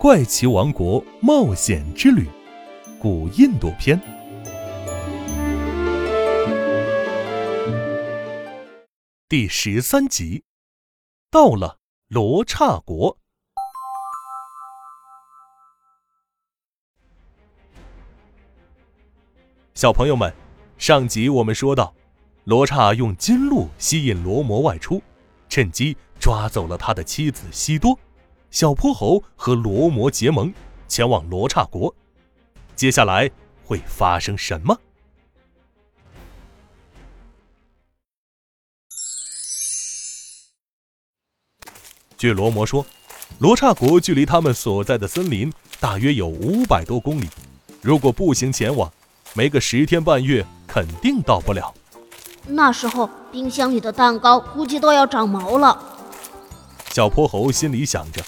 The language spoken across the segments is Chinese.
怪奇王国冒险之旅》古印度篇第十三集，到了罗刹国。小朋友们，上集我们说到，罗刹用金鹿吸引罗摩外出，趁机抓走了他的妻子西多。小泼猴和罗摩结盟，前往罗刹国。接下来会发生什么？据罗摩说，罗刹国距离他们所在的森林大约有五百多公里，如果步行前往，没个十天半月肯定到不了。那时候，冰箱里的蛋糕估计都要长毛了。小泼猴心里想着。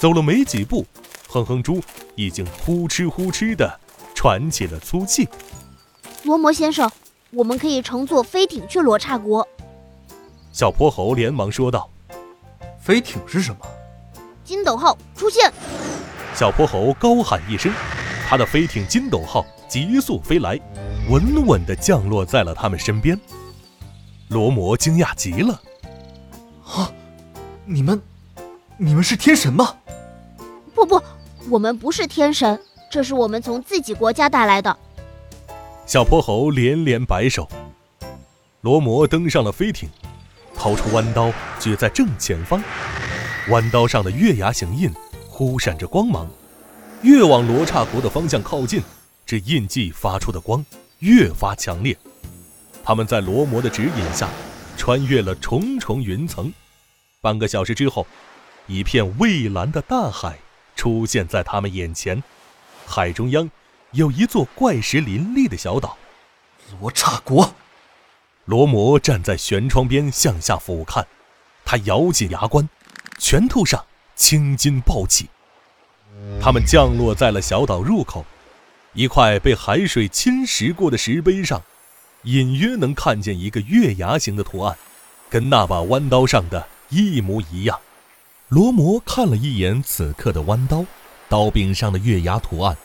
走了没几步，哼哼猪已经呼哧呼哧地喘起了粗气。罗摩先生，我们可以乘坐飞艇去罗刹国。小泼猴连忙说道：“飞艇是什么？”金斗号出现。小泼猴高喊一声，他的飞艇金斗号急速飞来，稳稳地降落在了他们身边。罗摩惊讶极了：“啊，你们，你们是天神吗？”不不，我们不是天神，这是我们从自己国家带来的。小泼猴连连摆手。罗摩登上了飞艇，掏出弯刀举在正前方，弯刀上的月牙形印忽闪着光芒，越往罗刹国的方向靠近，这印记发出的光越发强烈。他们在罗摩的指引下，穿越了重重云层，半个小时之后，一片蔚蓝的大海。出现在他们眼前，海中央有一座怪石林立的小岛——罗刹国。罗摩站在舷窗边向下俯瞰，他咬紧牙关，拳头上青筋暴起。他们降落在了小岛入口，一块被海水侵蚀过的石碑上，隐约能看见一个月牙形的图案，跟那把弯刀上的一模一样。罗摩看了一眼此刻的弯刀，刀柄上的月牙图案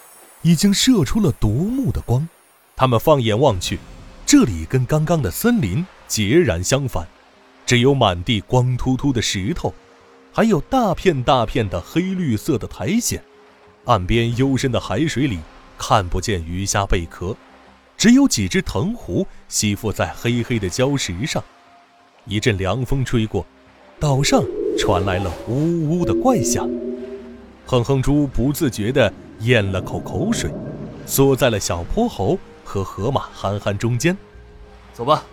已经射出了夺目的光。他们放眼望去，这里跟刚刚的森林截然相反，只有满地光秃秃的石头，还有大片大片的黑绿色的苔藓。岸边幽深的海水里看不见鱼虾贝壳，只有几只藤壶吸附在黑黑的礁石上。一阵凉风吹过，岛上。传来了呜呜的怪响，哼哼猪不自觉地咽了口口水，缩在了小泼猴和河马憨憨中间。走吧。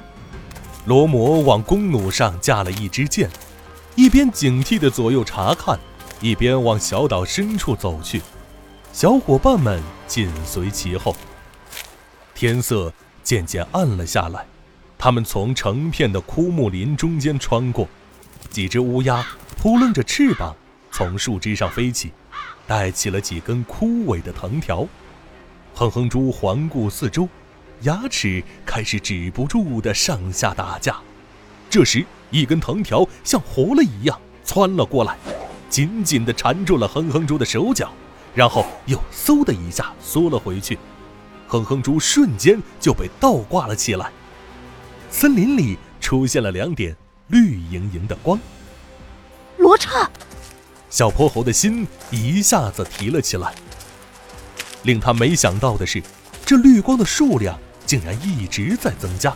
罗摩往弓弩上架了一支箭，一边警惕地左右查看，一边往小岛深处走去。小伙伴们紧随其后。天色渐渐暗了下来，他们从成片的枯木林中间穿过。几只乌鸦扑棱着翅膀从树枝上飞起，带起了几根枯萎的藤条。哼哼猪环顾四周，牙齿开始止不住的上下打架。这时，一根藤条像活了一样窜了过来，紧紧地缠住了哼哼猪的手脚，然后又嗖的一下缩了回去。哼哼猪瞬间就被倒挂了起来。森林里出现了两点。绿莹莹的光，罗刹，小泼猴的心一下子提了起来。令他没想到的是，这绿光的数量竟然一直在增加，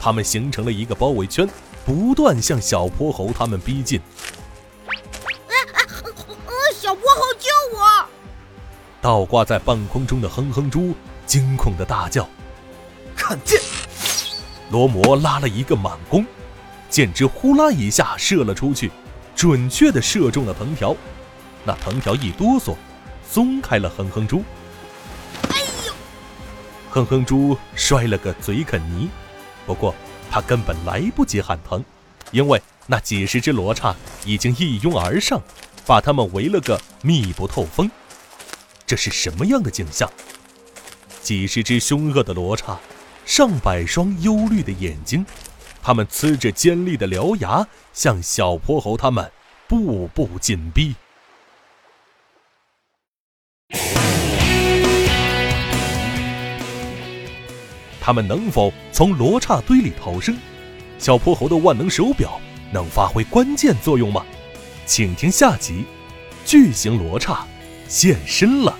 它们形成了一个包围圈，不断向小泼猴他们逼近。小泼猴救我！倒挂在半空中的哼哼猪惊恐的大叫：“看剑！”罗摩拉了一个满弓。箭支呼啦一下射了出去，准确地射中了藤条。那藤条一哆嗦，松开了哼哼猪。哎呦！哼哼猪摔了个嘴啃泥。不过他根本来不及喊疼，因为那几十只罗刹已经一拥而上，把他们围了个密不透风。这是什么样的景象？几十只凶恶的罗刹，上百双忧虑的眼睛。他们呲着尖利的獠牙向小泼猴他们步步紧逼。他们能否从罗刹堆里逃生？小泼猴的万能手表能发挥关键作用吗？请听下集巨型罗刹现身了。